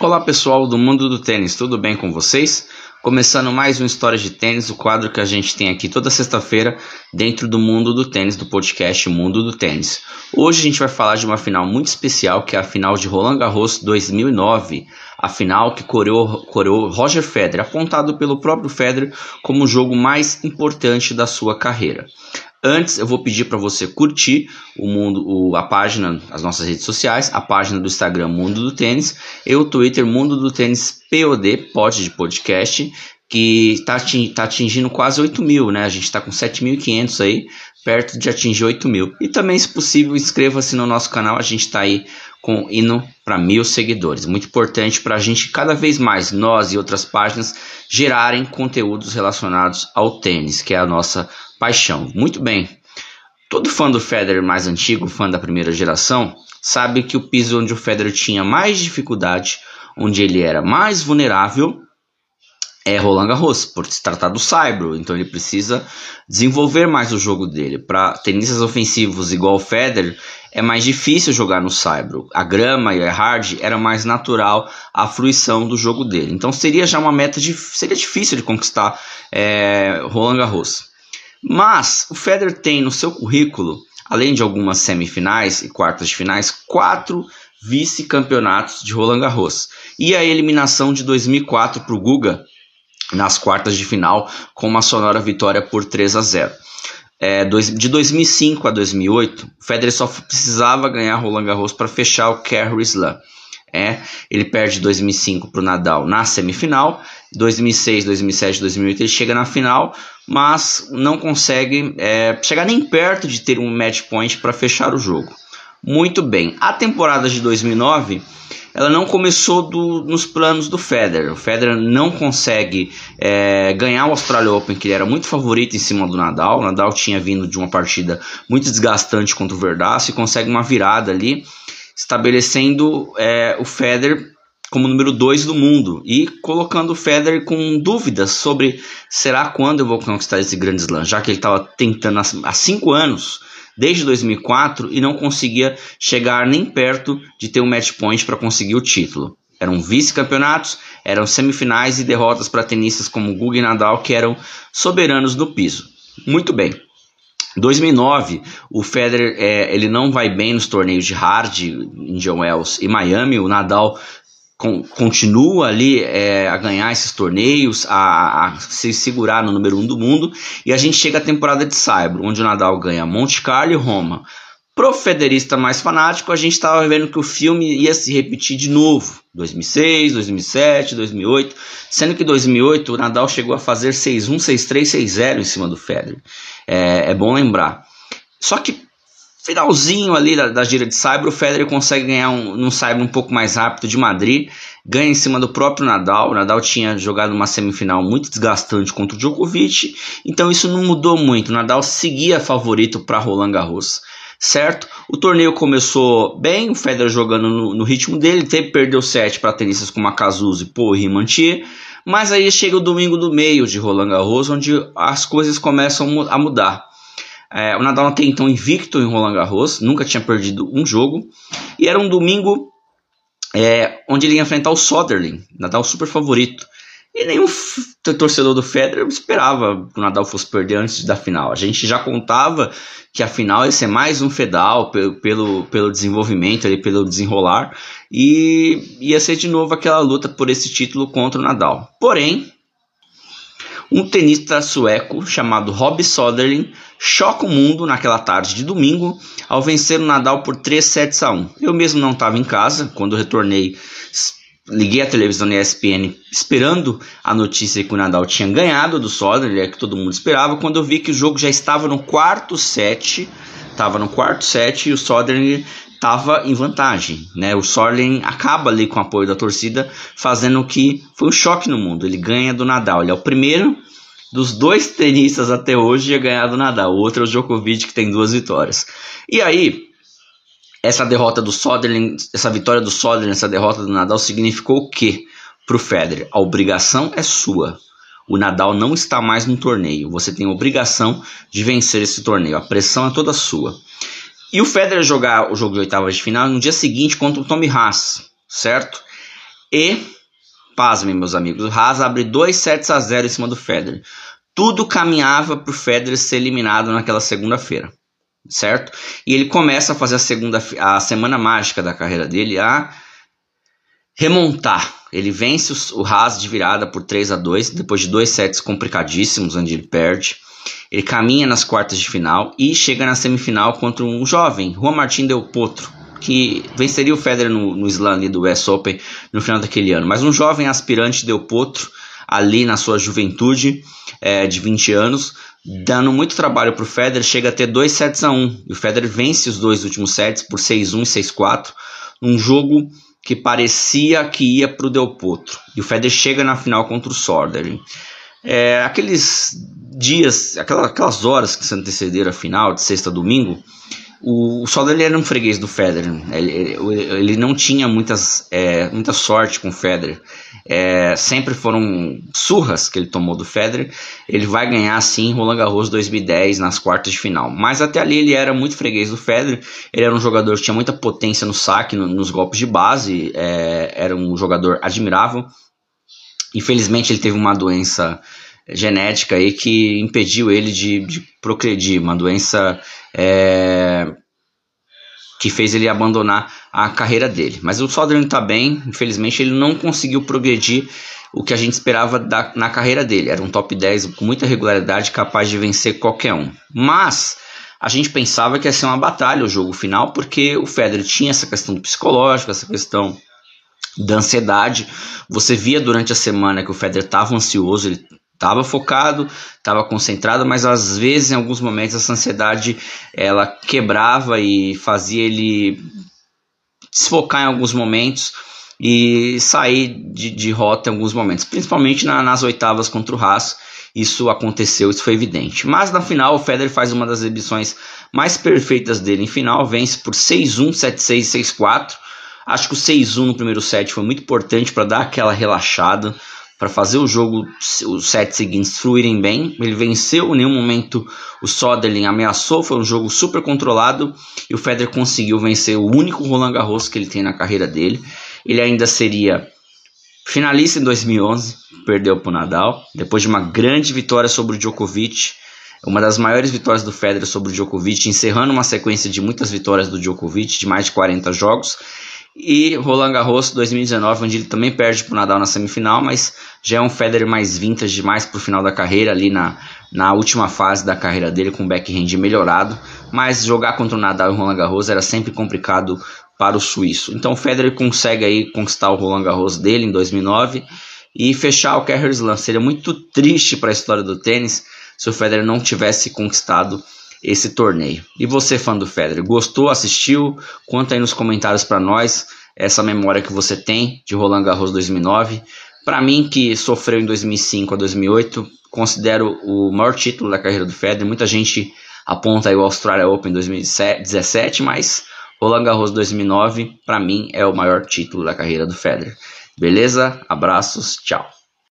Olá pessoal do mundo do tênis, tudo bem com vocês? Começando mais um História de Tênis, o quadro que a gente tem aqui toda sexta-feira dentro do mundo do tênis, do podcast Mundo do Tênis. Hoje a gente vai falar de uma final muito especial, que é a final de Roland Garros 2009, a final que coreou, coreou Roger Federer, apontado pelo próprio Federer como o jogo mais importante da sua carreira. Antes, eu vou pedir para você curtir o mundo, o, a página, as nossas redes sociais, a página do Instagram Mundo do Tênis e o Twitter Mundo do Tênis POD, pod de podcast, que está tá atingindo quase 8 mil, né? A gente está com 7.500 aí, perto de atingir 8 mil. E também, se possível, inscreva-se no nosso canal, a gente está aí com indo para mil seguidores. Muito importante para a gente cada vez mais, nós e outras páginas, gerarem conteúdos relacionados ao tênis, que é a nossa paixão. Muito bem. Todo fã do Federer mais antigo, fã da primeira geração, sabe que o piso onde o Federer tinha mais dificuldade, onde ele era mais vulnerável, é Roland Garros, por se tratar do saibro. Então ele precisa desenvolver mais o jogo dele. Para tenistas ofensivos igual o Federer, é mais difícil jogar no saibro. A grama e a hard era mais natural a fruição do jogo dele. Então seria já uma meta de, seria difícil de conquistar é, Roland Garros. Mas o Federer tem no seu currículo, além de algumas semifinais e quartas de finais, quatro vice-campeonatos de Roland Garros. E a eliminação de 2004 para o Guga nas quartas de final com uma sonora vitória por 3 a 0. É, de 2005 a 2008, o Federer só precisava ganhar Roland Garros para fechar o Kerry Slam. É, ele perde 2005 para o Nadal na semifinal, 2006, 2007, 2008 ele chega na final, mas não consegue é, chegar nem perto de ter um match point para fechar o jogo. Muito bem, a temporada de 2009 ela não começou do, nos planos do Federer. O Federer não consegue é, ganhar o Australian Open, que ele era muito favorito em cima do Nadal. O Nadal tinha vindo de uma partida muito desgastante contra o Verdaço e consegue uma virada ali estabelecendo é, o Federer como número 2 do mundo e colocando o Federer com dúvidas sobre será quando eu vou conquistar esse grande slam, já que ele estava tentando há 5 anos, desde 2004, e não conseguia chegar nem perto de ter um match point para conseguir o título. Eram vice-campeonatos, eram semifinais e derrotas para tenistas como Guga e Nadal, que eram soberanos do piso. Muito bem. 2009, o Federer é, ele não vai bem nos torneios de hard, Indian Wells e Miami. O Nadal com, continua ali é, a ganhar esses torneios, a, a, se segurar no número um do mundo. E a gente chega à temporada de Saibro, onde o Nadal ganha Monte Carlo e Roma. Pro federista mais fanático, a gente estava vendo que o filme ia se repetir de novo. 2006, 2007, 2008. Sendo que 2008 o Nadal chegou a fazer 6-1, 6-3, 6-0 em cima do Federer. É, é, bom lembrar. Só que finalzinho ali da, da gira de Cyber, o Federer consegue ganhar um, um Cyber um pouco mais rápido de Madrid. Ganha em cima do próprio Nadal. O Nadal tinha jogado uma semifinal muito desgastante contra o Djokovic. Então isso não mudou muito. O Nadal seguia favorito para Roland Garros certo? O torneio começou bem, o Federer jogando no, no ritmo dele, teve perdeu set para tenistas como Akazuzi, Paul e Rimantier, mas aí chega o domingo do meio de Roland Garros, onde as coisas começam a mudar. É, o Nadal até então invicto em Roland Garros, nunca tinha perdido um jogo, e era um domingo é, onde ele ia enfrentar o Soderling, Nadal super favorito. E nenhum torcedor do Federer esperava que o Nadal fosse perder antes da final. A gente já contava que a final ia ser mais um Fedal pelo, pelo, pelo desenvolvimento, ali, pelo desenrolar, e ia ser de novo aquela luta por esse título contra o Nadal. Porém, um tenista sueco chamado Rob Soderling choca o mundo naquela tarde de domingo ao vencer o Nadal por 3 sets a 1. Eu mesmo não estava em casa quando retornei liguei a televisão na ESPN esperando a notícia que o Nadal tinha ganhado do Soderling, é que todo mundo esperava, quando eu vi que o jogo já estava no quarto set, estava no quarto set e o Soderling estava em vantagem, né? O Soderling acaba ali com o apoio da torcida, fazendo que foi um choque no mundo. Ele ganha do Nadal, ele é o primeiro dos dois tenistas até hoje a ganhar do Nadal. O outro é o Djokovic que tem duas vitórias. E aí, essa derrota do Soderling, essa vitória do Soderling, essa derrota do Nadal significou o quê para o Federer? A obrigação é sua. O Nadal não está mais no torneio. Você tem a obrigação de vencer esse torneio. A pressão é toda sua. E o Federer jogar o jogo de oitavas de final no dia seguinte contra o Tommy Haas, certo? E, pasmem meus amigos, o Haas abre 2 sets a 0 em cima do Federer. Tudo caminhava para o Federer ser eliminado naquela segunda-feira, certo? E ele começa a fazer a segunda a semana mágica da carreira dele a remontar. Ele vence o Haas de virada por 3 a 2 depois de dois sets complicadíssimos onde ele perde. Ele caminha nas quartas de final e chega na semifinal contra um jovem, Juan Martín Del Potro, que venceria o Federer no, no slam do US Open no final daquele ano. Mas um jovem aspirante Del Potro, ali na sua juventude, é, de 20 anos, dando muito trabalho para o Federer, chega a ter 2 sets a 1. Um, e o Federer vence os dois últimos sets por 6-1 e 6-4, num jogo que parecia que ia para o Del Potro. E o Federer chega na final contra o Sorder. É, aqueles dias, aquelas, aquelas horas que se antecederam a final, de sexta a domingo, o, o Soder era um freguês do Federer. Ele, ele, ele não tinha muitas, é, muita sorte com o Federer. É, sempre foram surras que ele tomou do Federer. Ele vai ganhar sim Roland Garros 2010 nas quartas de final. Mas até ali ele era muito freguês do Federer. Ele era um jogador que tinha muita potência no saque, no, nos golpes de base. É, era um jogador admirável. Infelizmente ele teve uma doença genética aí que impediu ele de, de progredir, uma doença é, que fez ele abandonar a carreira dele. Mas o Soderling está bem, infelizmente ele não conseguiu progredir o que a gente esperava da, na carreira dele. Era um top 10 com muita regularidade, capaz de vencer qualquer um. Mas a gente pensava que ia ser uma batalha o jogo final, porque o Federer tinha essa questão psicológica, essa questão da ansiedade. Você via durante a semana que o Federer estava ansioso, ele estava focado, estava concentrado, mas às vezes em alguns momentos essa ansiedade ela quebrava e fazia ele desfocar em alguns momentos e sair de, de rota em alguns momentos, principalmente na, nas oitavas contra o Haas. Isso aconteceu, isso foi evidente. Mas na final, o Federer faz uma das exibições mais perfeitas dele em final, vence por 6-1, 7-6, 6-4. Acho que o 6-1 no primeiro set foi muito importante para dar aquela relaxada para fazer o jogo, os sets seguintes fluírem bem. Ele venceu, em nenhum momento o Soderling ameaçou, foi um jogo super controlado e o Federer conseguiu vencer o único Roland Garros que ele tem na carreira dele. Ele ainda seria finalista em 2011, perdeu para o Nadal, depois de uma grande vitória sobre o Djokovic, uma das maiores vitórias do Federer sobre o Djokovic, encerrando uma sequência de muitas vitórias do Djokovic, de mais de 40 jogos. E Roland Garros 2019, onde ele também perde para o Nadal na semifinal, mas já é um Federer mais vintage, mais para o final da carreira, ali na, na última fase da carreira dele, com backhand melhorado. Mas jogar contra o Nadal e o Roland Garros era sempre complicado para o suíço. Então o Federer consegue aí conquistar o Roland Garros dele em 2009 e fechar o Carrier Slam. Seria muito triste para a história do tênis se o Federer não tivesse conquistado esse torneio. E você, fã do Federer, gostou, assistiu? Conta aí nos comentários para nós essa memória que você tem de Roland Garros 2009. Para mim, que sofreu em 2005 a 2008, considero o maior título da carreira do Federer. Muita gente aponta aí o Australia Open 2017, mas Roland Garros 2009, para mim, é o maior título da carreira do Federer. Beleza? Abraços, tchau.